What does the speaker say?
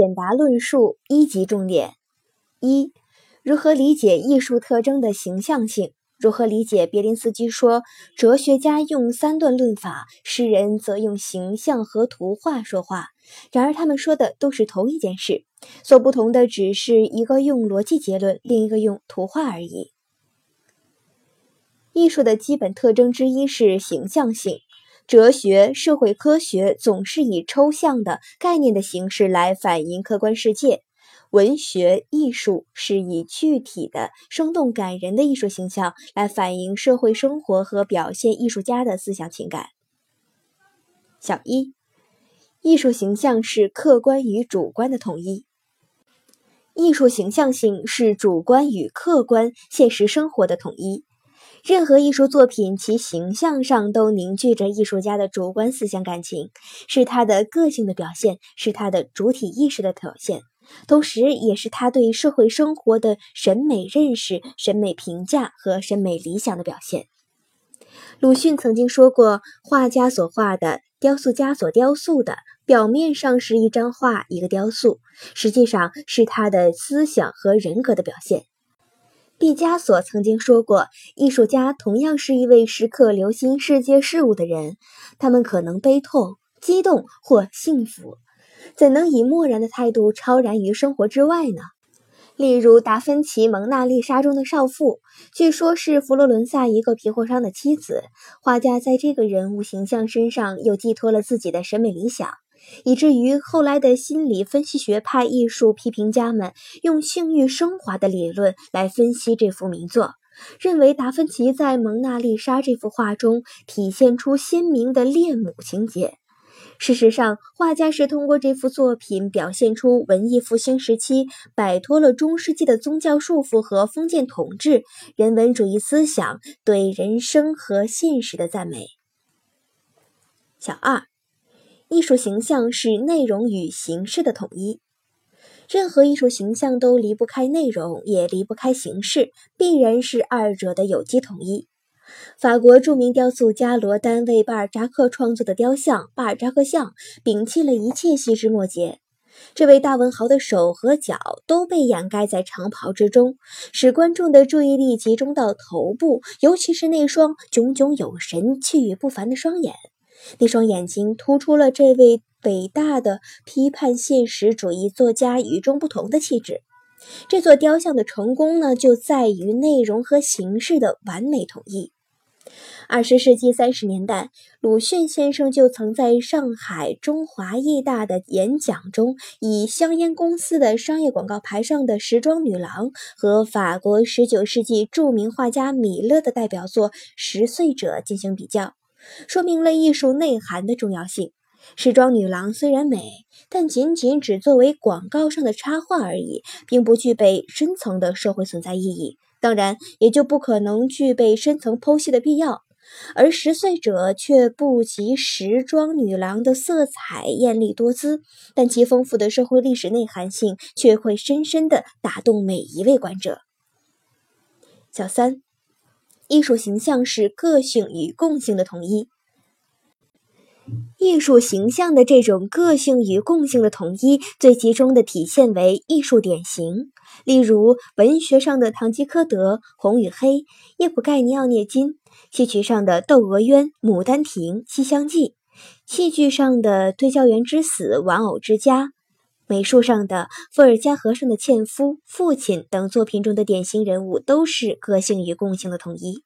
简答论述一级重点：一、如何理解艺术特征的形象性？如何理解别林斯基说，哲学家用三段论法，诗人则用形象和图画说话？然而，他们说的都是同一件事，所不同的只是一个用逻辑结论，另一个用图画而已。艺术的基本特征之一是形象性。哲学、社会科学总是以抽象的概念的形式来反映客观世界。文学艺术是以具体的、生动感人的艺术形象来反映社会生活和表现艺术家的思想情感。小一，艺术形象是客观与主观的统一。艺术形象性是主观与客观现实生活的统一。任何艺术作品，其形象上都凝聚着艺术家的主观思想感情，是他的个性的表现，是他的主体意识的表现。同时，也是他对社会生活的审美认识、审美评价和审美理想的表现。鲁迅曾经说过：“画家所画的，雕塑家所雕塑的，表面上是一张画、一个雕塑，实际上是他的思想和人格的表现。”毕加索曾经说过：“艺术家同样是一位时刻留心世界事物的人，他们可能悲痛、激动或幸福。”怎能以漠然的态度超然于生活之外呢？例如达芬奇《蒙娜丽莎》中的少妇，据说是佛罗伦萨一个皮货商的妻子。画家在这个人物形象身上又寄托了自己的审美理想，以至于后来的心理分析学派艺术批评家们用性欲升华的理论来分析这幅名作，认为达芬奇在《蒙娜丽莎》这幅画中体现出鲜明的恋母情节。事实上，画家是通过这幅作品表现出文艺复兴时期摆脱了中世纪的宗教束缚和封建统治、人文主义思想对人生和现实的赞美。小二，艺术形象是内容与形式的统一。任何艺术形象都离不开内容，也离不开形式，必然是二者的有机统一。法国著名雕塑家罗丹为巴尔扎克创作的雕像《巴尔扎克像》，摒弃了一切细枝末节。这位大文豪的手和脚都被掩盖在长袍之中，使观众的注意力集中到头部，尤其是那双炯炯有神、气宇不凡的双眼。那双眼睛突出了这位伟大的批判现实主义作家与众不同的气质。这座雕像的成功呢，就在于内容和形式的完美统一。二十世纪三十年代，鲁迅先生就曾在上海中华艺大的演讲中，以香烟公司的商业广告牌上的时装女郎和法国十九世纪著名画家米勒的代表作《十岁者》进行比较，说明了艺术内涵的重要性。时装女郎虽然美，但仅仅只作为广告上的插画而已，并不具备深层的社会存在意义，当然也就不可能具备深层剖析的必要。而十岁者却不及时装女郎的色彩艳丽多姿，但其丰富的社会历史内涵性却会深深地打动每一位观者。小三，艺术形象是个性与共性的统一。艺术形象的这种个性与共性的统一，最集中的体现为艺术典型，例如文学上的《堂吉诃德》《红与黑》《叶普盖尼奥涅金》，戏曲上的《窦娥冤》《牡丹亭》《西厢记》，戏剧上的《对教员之死》《玩偶之家》，美术上的伏尔加河上的《纤夫》《父亲》等作品中的典型人物，都是个性与共性的统一。